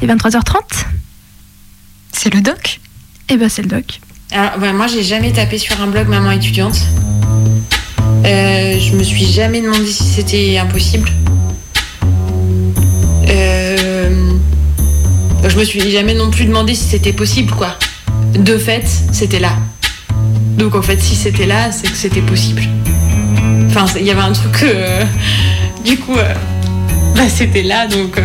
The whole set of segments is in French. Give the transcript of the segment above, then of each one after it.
Et 23h30 C'est le doc? Eh ben c'est le doc. Alors, ouais, moi, j'ai jamais tapé sur un blog maman étudiante. Euh, je me suis jamais demandé si c'était impossible. Euh, je me suis jamais non plus demandé si c'était possible, quoi. De fait, c'était là. Donc en fait, si c'était là, c'est que c'était possible. Enfin, il y avait un truc. euh, du coup, euh, bah, c'était là, donc.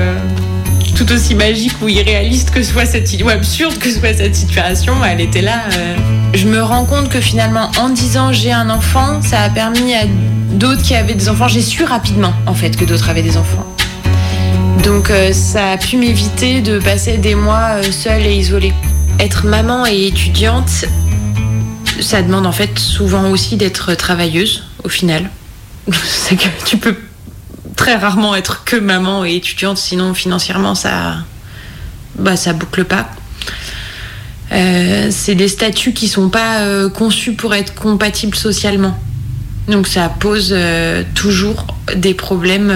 Tout aussi magique ou irréaliste que soit cette ou absurde que soit cette situation, elle était là. euh. Je me rends compte que finalement, en disant j'ai un enfant, ça a permis à d'autres qui avaient des enfants. J'ai su rapidement en fait que d'autres avaient des enfants. Donc euh, ça a pu m'éviter de passer des mois euh, seule et isolée. Être maman et étudiante, ça demande en fait souvent aussi d'être travailleuse au final. C'est que tu peux très rarement être que maman et étudiante, sinon financièrement ça, bah, ça boucle pas. Euh, c'est des statuts qui sont pas euh, conçus pour être compatibles socialement. Donc ça pose euh, toujours des problèmes.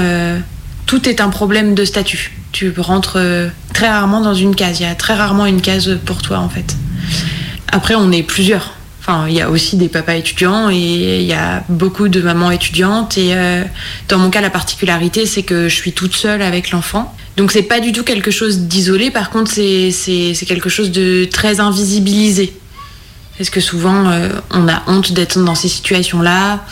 tout est un problème de statut. Tu rentres très rarement dans une case. Il y a très rarement une case pour toi en fait. Après, on est plusieurs. Il y a aussi des papas étudiants et il y a beaucoup de mamans étudiantes. Et euh, dans mon cas, la particularité, c'est que je suis toute seule avec l'enfant. Donc, c'est pas du tout quelque chose d'isolé. Par contre, c'est quelque chose de très invisibilisé. Parce que souvent, euh, on a honte d'être dans ces situations-là.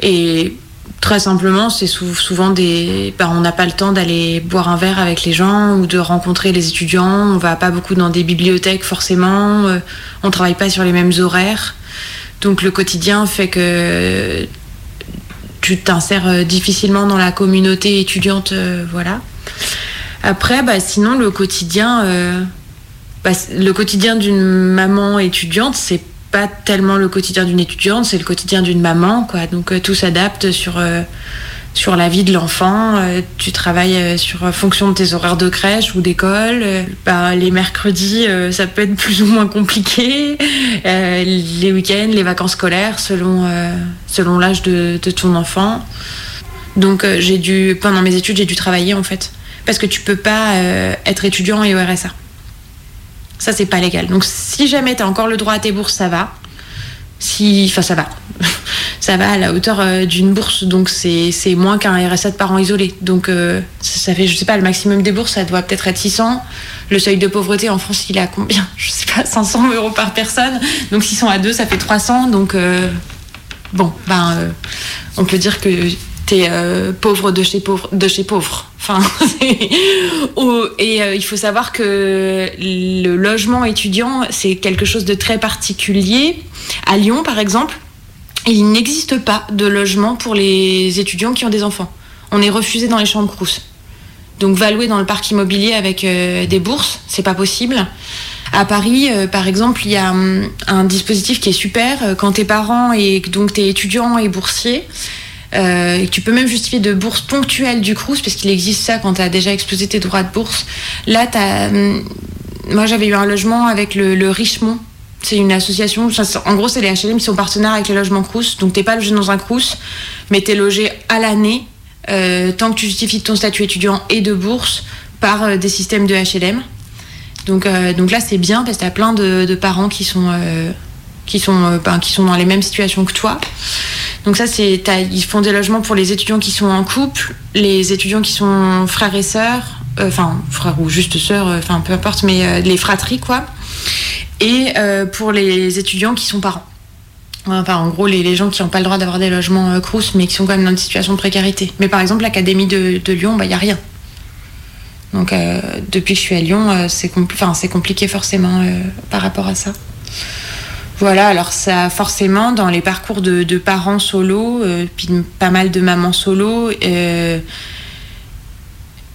Et très simplement, c'est sou- souvent des. bah, on n'a pas le temps d'aller boire un verre avec les gens ou de rencontrer les étudiants. On va pas beaucoup dans des bibliothèques forcément. euh, on travaille pas sur les mêmes horaires. Donc le quotidien fait que tu t'insères euh, difficilement dans la communauté étudiante, euh, voilà. Après, bah, sinon le quotidien, bah, le quotidien d'une maman étudiante, c'est pas tellement le quotidien d'une étudiante, c'est le quotidien d'une maman, quoi. Donc euh, tout s'adapte sur euh, sur la vie de l'enfant. Euh, tu travailles sur fonction de tes horaires de crèche ou d'école. Bah, les mercredis, ça peut être plus ou moins compliqué. Les week-ends, les vacances scolaires, selon selon l'âge de, de ton enfant. Donc j'ai dû pendant mes études, j'ai dû travailler en fait, parce que tu peux pas être étudiant et au RSA. Ça, c'est pas légal. Donc, si jamais tu as encore le droit à tes bourses, ça va. Si, enfin, ça va. ça va à la hauteur euh, d'une bourse. Donc, c'est moins qu'un RSA de parents isolés. Donc, euh, ça, fait, je sais pas, le maximum des bourses, ça doit peut-être être 600. Le seuil de pauvreté en France, il est à combien? Je sais pas, 500 euros par personne. Donc, 600 à 2, ça fait 300. Donc, euh, bon, ben, on peut dire que t'es euh, pauvre de chez pauvre de chez pauvre. Enfin, et euh, il faut savoir que le logement étudiant c'est quelque chose de très particulier. À Lyon, par exemple, il n'existe pas de logement pour les étudiants qui ont des enfants. On est refusé dans les chambres Crous. Donc va louer dans le parc immobilier avec euh, des bourses, c'est pas possible. À Paris, par exemple, il y a hum, un dispositif qui est super euh, quand t'es parent et donc t'es étudiant et boursier. Euh, tu peux même justifier de bourse ponctuelle du Crous, parce qu'il existe ça quand tu as déjà explosé tes droits de bourse. Là, t'as, hum, moi j'avais eu un logement avec le, le Richemont. C'est une association, en gros c'est les HLM qui sont partenaires avec les logements Crous. Donc t'es pas logé dans un Crous, mais t'es logé à l'année, euh, tant que tu justifies ton statut étudiant et de bourse par euh, des systèmes de HLM. Donc, euh, donc là, c'est bien parce que tu as plein de, parents qui sont, euh, qui, sont, euh, ben, qui sont dans les mêmes situations que toi. Donc ça, c'est, ils font des logements pour les étudiants qui sont en couple, les étudiants qui sont frères et sœurs, euh, enfin frères ou juste sœurs, euh, enfin peu importe, mais euh, les fratries quoi. Et euh, pour les étudiants qui sont parents. Enfin, en gros, les, les gens qui n'ont pas le droit d'avoir des logements euh, Crous, mais qui sont quand même dans une situation de précarité. Mais par exemple, l'Académie de, Lyon, il n'y a rien. Donc, euh, depuis que je suis à Lyon, euh, c'est c'est compliqué forcément euh, par rapport à ça. Voilà, alors ça, forcément, dans les parcours de, parents solo, euh, puis pas mal de mamans solo, euh,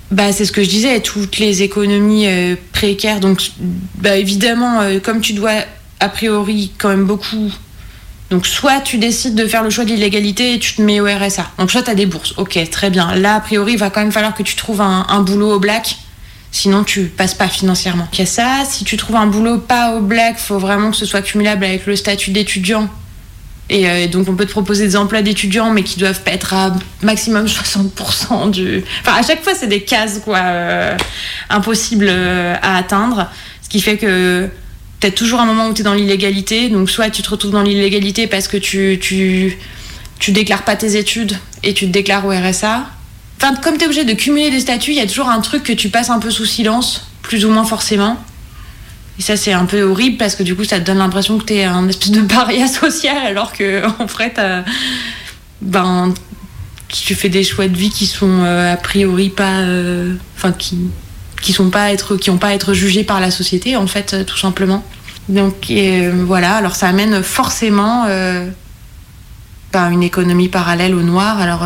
bah, c'est ce que je disais, toutes les économies euh, précaires. Donc, bah, évidemment, comme tu dois a priori quand même beaucoup. Donc, soit tu décides de faire le choix de l'illégalité et tu te mets au RSA. Donc, soit tu as des bourses. Ok, très bien. Là, a priori, il va quand même falloir que tu trouves un boulot au black. Sinon, tu passes pas financièrement. Il y a ça. Si tu trouves un boulot pas au black, faut vraiment que ce soit cumulable avec le statut d'étudiant. Et donc on peut te proposer des emplois d'étudiants, mais qui doivent être à maximum 60% du. Enfin, à chaque fois, c'est des cases quoi, impossibles à atteindre. Ce qui fait que tu as toujours un moment où tu es dans l'illégalité. Donc soit tu te retrouves dans l'illégalité parce que tu, tu, tu déclares pas tes études et tu te déclares au RSA. Comme tu es obligé de cumuler des statuts, il y a toujours un truc que tu passes un peu sous silence, plus ou moins forcément. Et ça, c'est un peu horrible parce que du coup, ça te donne l'impression que tu es un espèce de paria social alors que en fait, ben, tu fais des choix de vie qui sont euh, a priori pas. Euh, enfin, qui qui sont pas être qui ont pas à être jugés par la société en fait euh, tout simplement donc voilà alors ça amène forcément ben, une économie parallèle au noir alors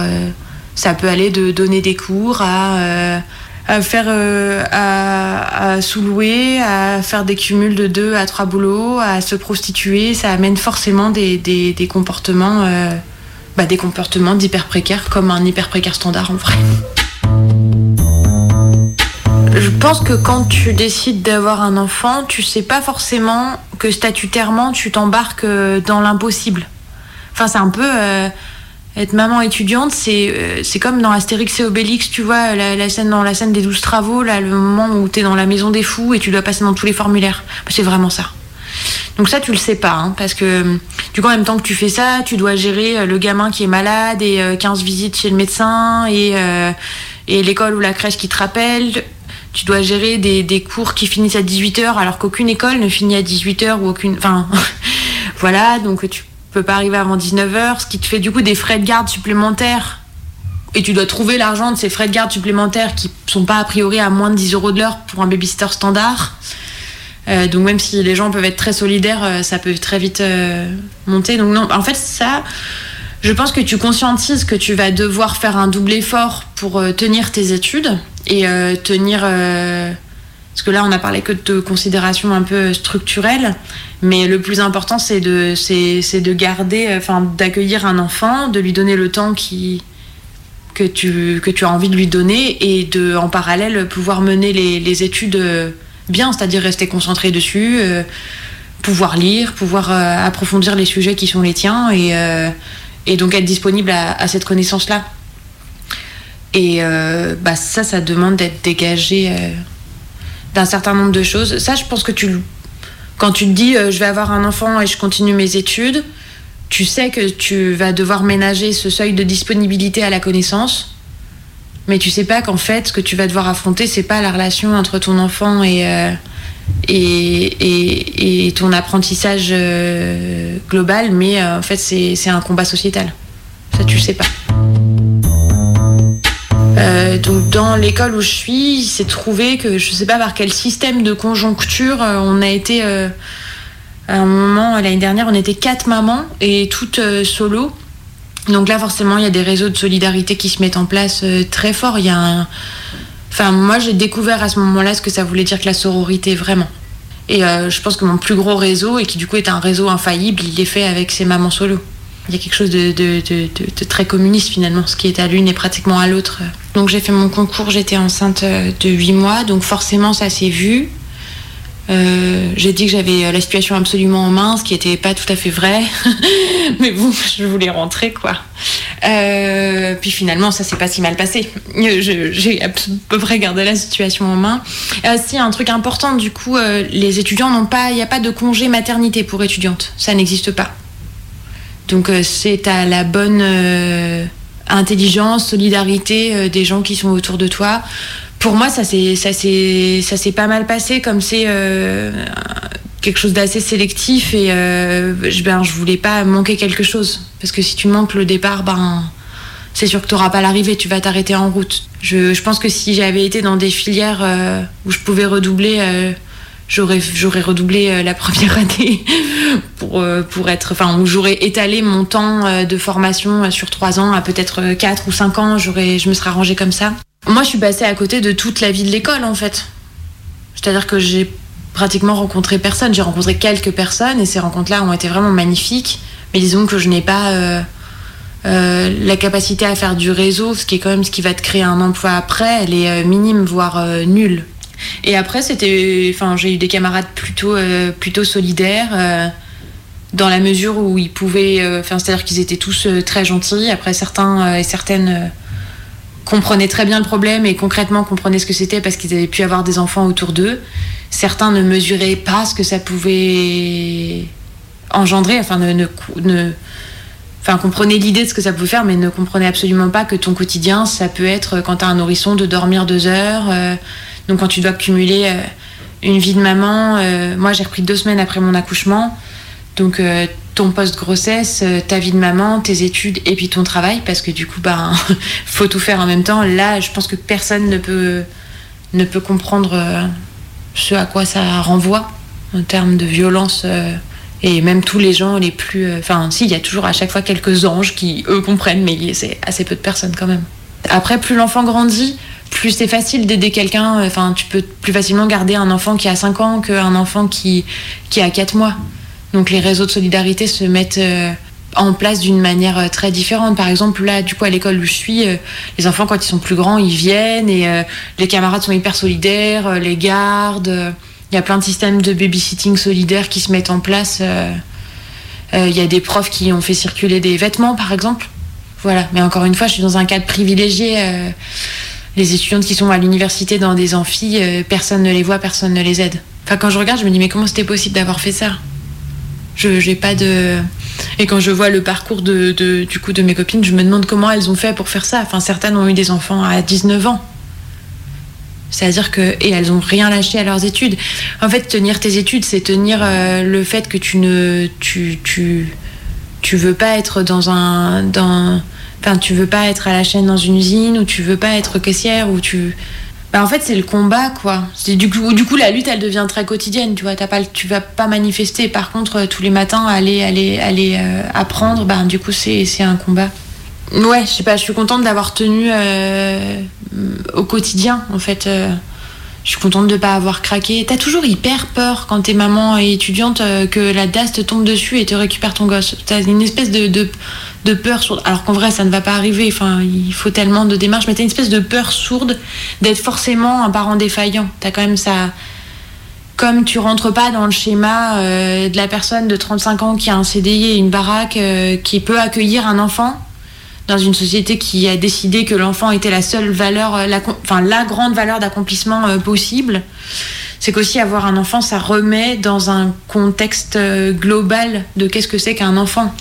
ça peut aller de donner des cours à, à faire à, à sous-louer, à faire des cumuls de deux à trois boulots, à se prostituer, ça amène forcément des, des, comportements bah, des comportements d'hyper précaires comme un hyper précaire standard en vrai. Je pense que quand tu décides d'avoir un enfant, tu sais pas forcément que statutairement tu t'embarques dans l'impossible. Enfin, c'est un peu euh, être maman étudiante, c'est euh, c'est comme dans Astérix et Obélix, tu vois, la, scène dans la scène des douze travaux, là, le moment où tu es dans la maison des fous et tu dois passer dans tous les formulaires. C'est vraiment ça. Donc ça, tu le sais pas, hein, parce que du coup, en même temps que tu fais ça, tu dois gérer le gamin qui est malade et 15 visites chez le médecin et, et l'école ou la crèche qui te rappelle, tu dois gérer des, des, cours qui finissent à 18h alors qu'aucune école ne finit à 18h ou aucune. Enfin, voilà, donc tu peux pas arriver avant 19h, ce qui te fait du coup des frais de garde supplémentaires. Et tu dois trouver l'argent de ces frais de garde supplémentaires qui sont pas a priori à moins de 10 euros de l'heure pour un babysitter standard. Euh, donc même si les gens peuvent être très solidaires, euh, ça peut très vite euh, monter. Donc non, en fait ça, je pense que tu conscientises que tu vas devoir faire un double effort pour tenir tes études et tenir. Euh, parce que là, on a parlé que de considérations un peu structurelles, mais le plus important, c'est de, garder, enfin, d'accueillir un enfant, de lui donner le temps que, tu, as envie de lui donner et de, en parallèle, pouvoir mener les, études bien, c'est-à-dire rester concentré dessus, euh, pouvoir lire, pouvoir approfondir les sujets qui sont les tiens et, donc être disponible à, cette connaissance-là. Et euh, bah, ça, ça demande d'être dégagé euh, d'un certain nombre de choses. Ça, je pense que tu, quand tu te dis euh, je vais avoir un enfant et je continue mes études, tu sais que tu vas devoir ménager ce seuil de disponibilité à la connaissance. Mais tu sais pas qu'en fait, ce que tu vas devoir affronter, c'est pas la relation entre ton enfant et, et, et, ton apprentissage global, mais en fait, c'est un combat sociétal. Ça, tu sais pas. Euh, donc dans l'école où je suis, il s'est trouvé que je ne sais pas par quel système de conjoncture euh, on a été euh, à un moment l'année dernière, on était quatre mamans et toutes solo. Donc là forcément il y a des réseaux de solidarité qui se mettent en place très fort. Il y a Enfin moi j'ai découvert à ce moment-là ce que ça voulait dire que la sororité vraiment. Et je pense que mon plus gros réseau, et qui du coup est un réseau infaillible, il est fait avec ces mamans solo. Il y a quelque chose de, très communiste finalement. Ce qui est à l'une est pratiquement à l'autre. Donc j'ai fait mon concours, j'étais enceinte euh, de 8 mois, donc forcément ça s'est vu. Euh, j'ai dit que j'avais euh, la situation absolument en main, ce qui n'était pas tout à fait vrai. Mais bon, je voulais rentrer, quoi. puis finalement, ça s'est pas si mal passé. J'ai à peu près gardé la situation en main. si, un truc important, du coup, les étudiants n'ont pas, il n'y a pas de congé maternité pour étudiantes. Ça n'existe pas. Donc euh, c'est à la bonne euh, intelligence, solidarité euh, des gens qui sont autour de toi. Pour moi, ça s'est ça s'est pas mal passé comme c'est quelque chose d'assez sélectif et je, ben, je voulais pas manquer quelque chose parce que si tu manques le départ, ben c'est sûr que tu n'auras pas l'arrivée, tu vas t'arrêter en route. Je, je, pense que si j'avais été dans des filières où je pouvais redoubler j'aurais j'aurais redoublé euh, la première année pour euh, pour être enfin j'aurais étalé mon temps euh, de formation sur trois ans à peut-être quatre ou cinq ans j'aurais je me serais arrangée comme ça. Moi je suis passée à côté de toute la vie de l'école en fait. C'est-à-dire que j'ai pratiquement rencontré personne. J'ai rencontré quelques personnes et ces rencontres-là ont été vraiment magnifiques. Mais disons que je n'ai pas la capacité à faire du réseau, ce qui est quand même ce qui va te créer un emploi après, elle est minime, voire nulle. Et après, c'était, enfin, j'ai eu des camarades plutôt, euh, plutôt solidaires. Euh, dans la mesure où ils pouvaient. euh, Enfin, c'est-à-dire qu'ils étaient tous très gentils. Après, certains et certaines comprenaient très bien le problème et concrètement comprenaient ce que c'était parce qu'ils avaient pu avoir des enfants autour d'eux. Certains ne mesuraient pas ce que ça pouvait engendrer, enfin, ne, enfin l'idée de ce que ça pouvait faire, mais ne comprenaient absolument pas que ton quotidien, ça peut être, quand tu as un nourrisson, de dormir deux heures. Donc, quand tu dois cumuler euh, une vie de maman, euh, moi j'ai repris deux semaines après mon accouchement. Donc, euh, ton post-grossesse, ta vie de maman, tes études et puis ton travail, parce que du coup, ben, faut tout faire en même temps. Là, je pense que personne ne peut, ne peut comprendre ce à quoi ça renvoie en termes de violence. et même tous les gens les plus. Enfin, si, il y a toujours à chaque fois quelques anges qui, eux, comprennent, mais c'est assez peu de personnes quand même. Après, plus l'enfant grandit, plus c'est facile d'aider quelqu'un. Enfin, tu peux plus facilement garder un enfant qui a 5 ans qu'un enfant qui, qui a 4 mois. Donc les réseaux de solidarité se mettent euh, en place d'une manière euh, très différente. Par exemple, là, du coup, à l'école où je suis, euh, les enfants, quand ils sont plus grands, ils viennent et euh, les camarades sont hyper solidaires, euh, les gardent. euh, Il y a plein de systèmes de babysitting solidaires qui se mettent en place. euh, euh, Il y a des profs qui ont fait circuler des vêtements, par exemple. Voilà. Mais encore une fois, je suis dans un cadre privilégié. Les étudiantes qui sont à l'université dans des amphis, euh, personne ne les voit, personne ne les aide. Enfin, quand je regarde, je me dis, mais comment c'était possible d'avoir fait ça? Je j'ai pas de. Et quand je vois le parcours de, du coup de mes copines, je me demande comment elles ont fait pour faire ça. Enfin, certaines ont eu des enfants à 19 ans. C'est-à-dire que. Et elles ont rien lâché à leurs études. En fait, tenir tes études, c'est tenir euh, le fait que tu ne. Tu, tu, tu veux pas être dans un. Dans, enfin, tu veux pas être à la chaîne dans une usine, ou tu veux pas être caissière, ou tu. Bah, en fait, c'est le combat, quoi. Du coup, du coup, la lutte, elle devient très quotidienne. Tu vois, t'as pas, tu vas pas manifester. Par contre, euh, tous les matins, aller, aller, aller euh, apprendre, bah, du coup, c'est, un combat. Ouais, je sais pas. Je suis contente d'avoir tenu euh, au quotidien, en fait. Je suis contente de pas avoir craqué. T'as toujours hyper peur quand t'es maman et étudiante euh, que la DAS te tombe dessus et te récupère ton gosse. T'as une espèce de, de, peur sourde. Alors qu'en vrai, ça ne va pas arriver. Enfin, il faut tellement de démarches. Mais t'as une espèce de peur sourde d'être forcément un parent défaillant. T'as quand même ça. Comme tu rentres pas dans le schéma euh, de la personne de 35 ans qui a un CDI et une baraque euh, qui peut accueillir un enfant dans une société qui a décidé que l'enfant était la seule valeur, euh, la, enfin la grande valeur d'accomplissement euh, possible, c'est qu'aussi avoir un enfant, ça remet dans un contexte euh, global de qu'est-ce que c'est qu'un enfant.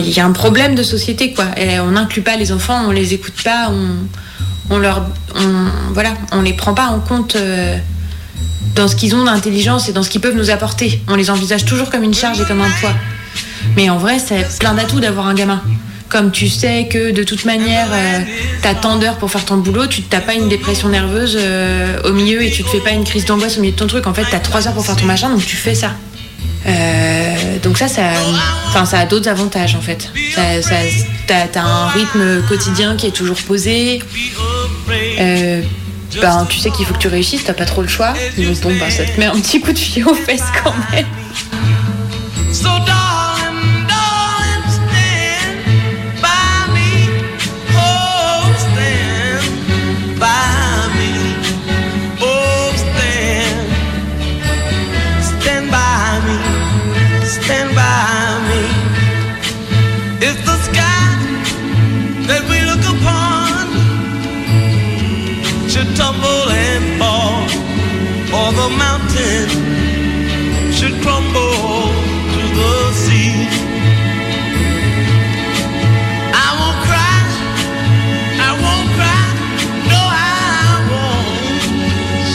Il y a un problème de société, quoi. On n'inclut pas les enfants, on les écoute pas, on, on leur, voilà, on les prend pas en compte. dans ce qu'ils ont d'intelligence et dans ce qu'ils peuvent nous apporter. On les envisage toujours comme une charge et comme un poids. Mais en vrai, c'est plein d'atouts d'avoir un gamin. Comme tu sais que de toute manière, euh, t'as tant d'heures pour faire ton boulot, tu t'as pas une dépression nerveuse euh, au milieu et tu te fais pas une crise d'angoisse au milieu de ton truc. En fait, t'as trois heures pour faire ton machin, donc tu fais ça. Euh, donc ça, ça, ça a d'autres avantages en fait. T'as, un rythme quotidien qui est toujours posé. Ben, tu sais qu'il faut que tu réussisses, t'as pas trop le choix. Donc bon, ben, ça te met un petit coup de pied aux fesses quand même.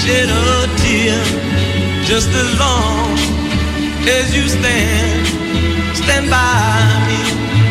Shed a tear just as long as you stand, stand by me.